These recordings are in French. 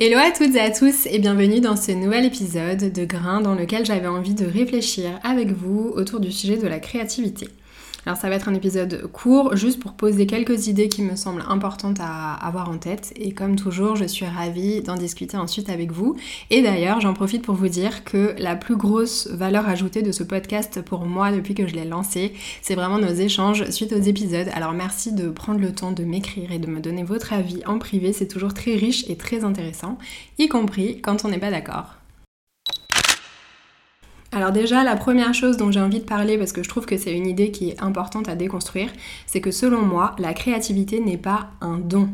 Hello à toutes et à tous et bienvenue dans ce nouvel épisode de Grain dans lequel j'avais envie de réfléchir avec vous autour du sujet de la créativité. Alors ça va être un épisode court, juste pour poser quelques idées qui me semblent importantes à avoir en tête. Et comme toujours, je suis ravie d'en discuter ensuite avec vous. Et d'ailleurs, j'en profite pour vous dire que la plus grosse valeur ajoutée de ce podcast pour moi depuis que je l'ai lancé, c'est vraiment nos échanges suite aux épisodes. Alors merci de prendre le temps de m'écrire et de me donner votre avis en privé. C'est toujours très riche et très intéressant, y compris quand on n'est pas d'accord. Alors déjà, la première chose dont j'ai envie de parler, parce que je trouve que c'est une idée qui est importante à déconstruire, c'est que selon moi, la créativité n'est pas un don.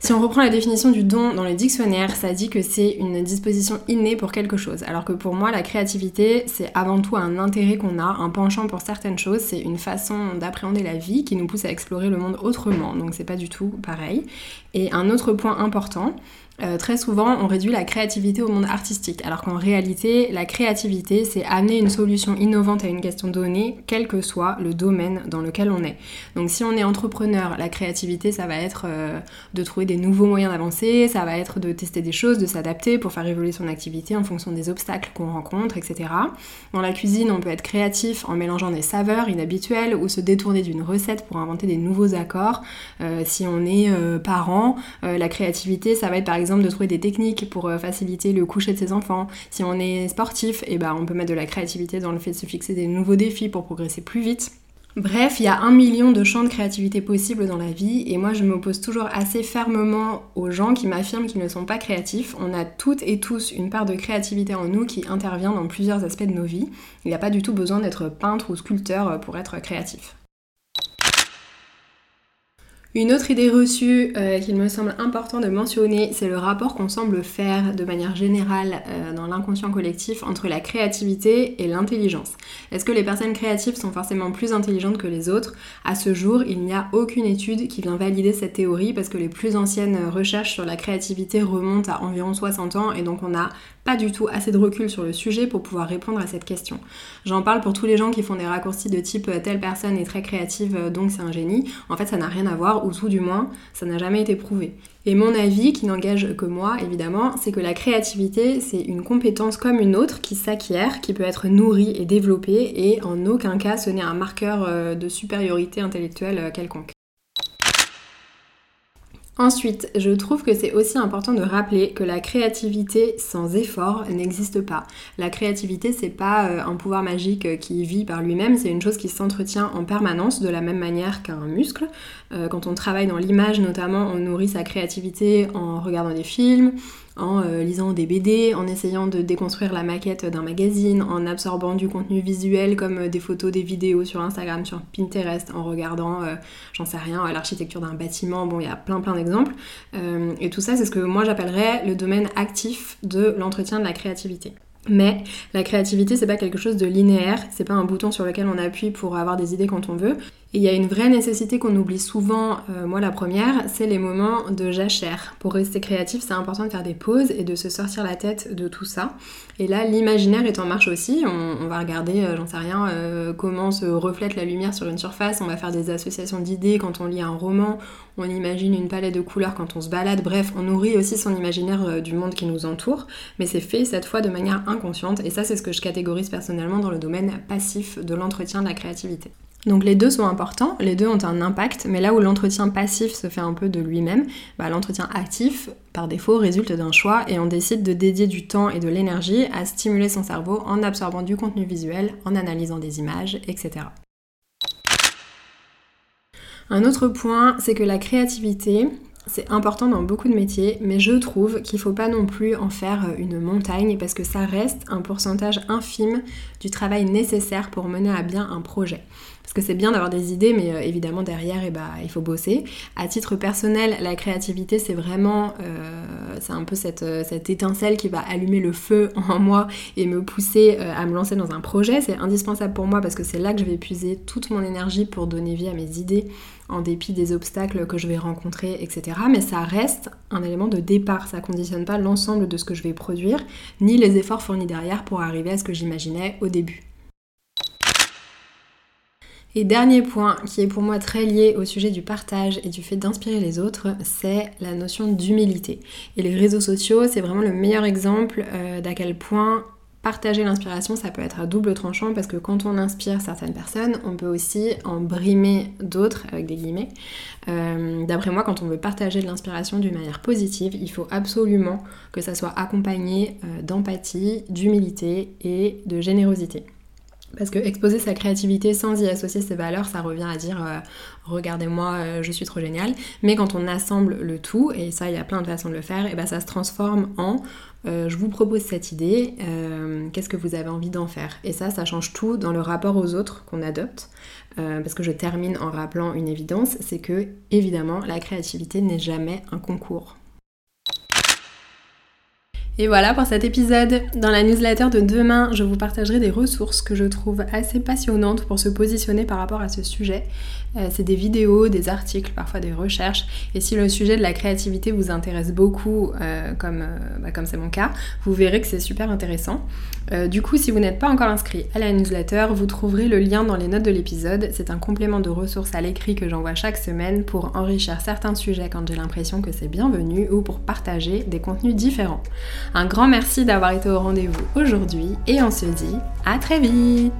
Si on reprend la définition du don dans le dictionnaire, ça dit que c'est une disposition innée pour quelque chose. Alors que pour moi, la créativité, c'est avant tout un intérêt qu'on a, un penchant pour certaines choses, c'est une façon d'appréhender la vie qui nous pousse à explorer le monde autrement. Donc c'est pas du tout pareil. Et un autre point important, euh, très souvent, on réduit la créativité au monde artistique, alors qu'en réalité, la créativité, c'est amener une solution innovante à une question donnée, quel que soit le domaine dans lequel on est. Donc si on est entrepreneur, la créativité, ça va être euh, de trouver des nouveaux moyens d'avancer, ça va être de tester des choses, de s'adapter pour faire évoluer son activité en fonction des obstacles qu'on rencontre, etc. Dans la cuisine, on peut être créatif en mélangeant des saveurs inhabituelles ou se détourner d'une recette pour inventer des nouveaux accords. Euh, si on est parent, la créativité, ça va être par exemple exemple de trouver des techniques pour euh, faciliter le coucher de ses enfants. Si on est sportif, et eh ben, on peut mettre de la créativité dans le fait de se fixer des nouveaux défis pour progresser plus vite. Bref, il y a un million de champs de créativité possibles dans la vie et moi je m'oppose toujours assez fermement aux gens qui m'affirment qu'ils ne sont pas créatifs. On a toutes et tous une part de créativité en nous qui intervient dans plusieurs aspects de nos vies. Il n'y a pas du tout besoin d'être peintre ou sculpteur pour être créatif. Une autre idée reçue euh, qu'il me semble important de mentionner, c'est le rapport qu'on semble faire de manière générale euh, dans l'inconscient collectif entre la créativité et l'intelligence. Est-ce que les personnes créatives sont forcément plus intelligentes que les autres? À ce jour, il n'y a aucune étude qui vient valider cette théorie parce que les plus anciennes recherches sur la créativité remontent à environ 60 ans et donc on n'a pas du tout assez de recul sur le sujet pour pouvoir répondre à cette question. J'en parle pour tous les gens qui font des raccourcis de type euh, telle personne est très créative donc c'est un génie. En fait, ça n'a rien à voir ou tout du moins, ça n'a jamais été prouvé. Et mon avis, qui n'engage que moi évidemment, c'est que la créativité, c'est une compétence comme une autre qui s'acquiert, qui peut être nourrie et développée, et en aucun cas ce n'est un marqueur euh, de supériorité intellectuelle euh, quelconque. Ensuite, je trouve que c'est aussi important de rappeler que la créativité sans effort n'existe pas. La créativité, c'est pas euh, un pouvoir magique euh, qui vit par lui-même, c'est une chose qui s'entretient en permanence de la même manière qu'un muscle. Euh, quand on travaille dans l'image notamment, on nourrit sa créativité en regardant des films, en euh, lisant des BD, en essayant de déconstruire la maquette d'un magazine, en absorbant du contenu visuel comme euh, des photos, des vidéos sur Instagram, sur Pinterest, en regardant, euh, j'en sais rien, l'architecture d'un bâtiment, bon il y a plein plein d'exemples. et tout ça c'est ce que moi j'appellerais le domaine actif de l'entretien de la créativité. Mais la créativité, c'est pas quelque chose de linéaire, c'est pas un bouton sur lequel on appuie pour avoir des idées quand on veut. Et il y a une vraie nécessité qu'on oublie souvent, euh, moi la première, c'est les moments de jachère. Pour rester créatif, c'est important de faire des pauses et de se sortir la tête de tout ça. Et là, l'imaginaire est en marche aussi. On, va regarder, euh, j'en sais rien, euh, comment se reflète la lumière sur une surface. On va faire des associations d'idées quand on lit un roman. On imagine une palette de couleurs quand on se balade. Bref, on nourrit aussi son imaginaire du monde qui nous entoure. Mais c'est fait cette fois de manière inconsciente. Et ça, c'est ce que je catégorise personnellement dans le domaine passif de l'entretien de la créativité. Donc les deux sont importants, les deux ont un impact, mais là où l'entretien passif se fait un peu de lui-même, bah, l'entretien actif, par défaut, résulte d'un choix et on décide de dédier du temps et de l'énergie à stimuler son cerveau en absorbant du contenu visuel, en analysant des images, etc. Un autre point, c'est que la créativité, c'est important dans beaucoup de métiers, mais je trouve qu'il ne faut pas non plus en faire une montagne parce que ça reste un pourcentage infime du travail nécessaire pour mener à bien un projet. Parce que c'est bien d'avoir des idées, mais euh, évidemment derrière, eh bah, il faut bosser. À titre personnel, la créativité, c'est vraiment, euh, c'est un peu cette, cette, étincelle qui va allumer le feu en moi et me pousser à me lancer dans un projet. C'est indispensable pour moi parce que c'est là que je vais épuiser toute mon énergie pour donner vie à mes idées en dépit des obstacles que je vais rencontrer, etc. Mais ça reste un élément de départ, ça conditionne pas l'ensemble de ce que je vais produire, ni les efforts fournis derrière pour arriver à ce que j'imaginais au début. Et dernier point qui est pour moi très lié au sujet du partage et du fait d'inspirer les autres, c'est la notion d'humilité. Et les réseaux sociaux, c'est vraiment le meilleur exemple euh, d'à quel point Partager l'inspiration, ça peut être à double tranchant parce que quand on inspire certaines personnes, on peut aussi en brimer d'autres, avec des guillemets. Euh, d'après moi, quand on veut partager de l'inspiration d'une manière positive, il faut absolument que ça soit accompagné euh, d'empathie, d'humilité et de générosité. Parce que exposer sa créativité sans y associer ses valeurs, ça revient à dire euh, regardez-moi, euh, je suis trop génial. Mais quand on assemble le tout, et ça il y a plein de façons de le faire, et ben ça se transforme en euh, je vous propose cette idée, qu'est-ce que vous avez envie d'en faire? Et ça, ça change tout dans le rapport aux autres qu'on adopte. parce que je termine en rappelant une évidence, c'est que évidemment la créativité n'est jamais un concours. Et voilà pour cet épisode. Dans la newsletter de demain, je vous partagerai des ressources que je trouve assez passionnantes pour se positionner par rapport à ce sujet. Euh, c'est des vidéos, des articles, parfois des recherches. Et si le sujet de la créativité vous intéresse beaucoup, euh, comme euh, bah, comme c'est mon cas, vous verrez que c'est super intéressant. du coup, si vous n'êtes pas encore inscrit à la newsletter, vous trouverez le lien dans les notes de l'épisode. C'est un complément de ressources à l'écrit que j'envoie chaque semaine pour enrichir certains sujets quand j'ai l'impression que c'est bienvenu ou pour partager des contenus différents. Un grand merci d'avoir été au rendez-vous aujourd'hui et on se dit à très vite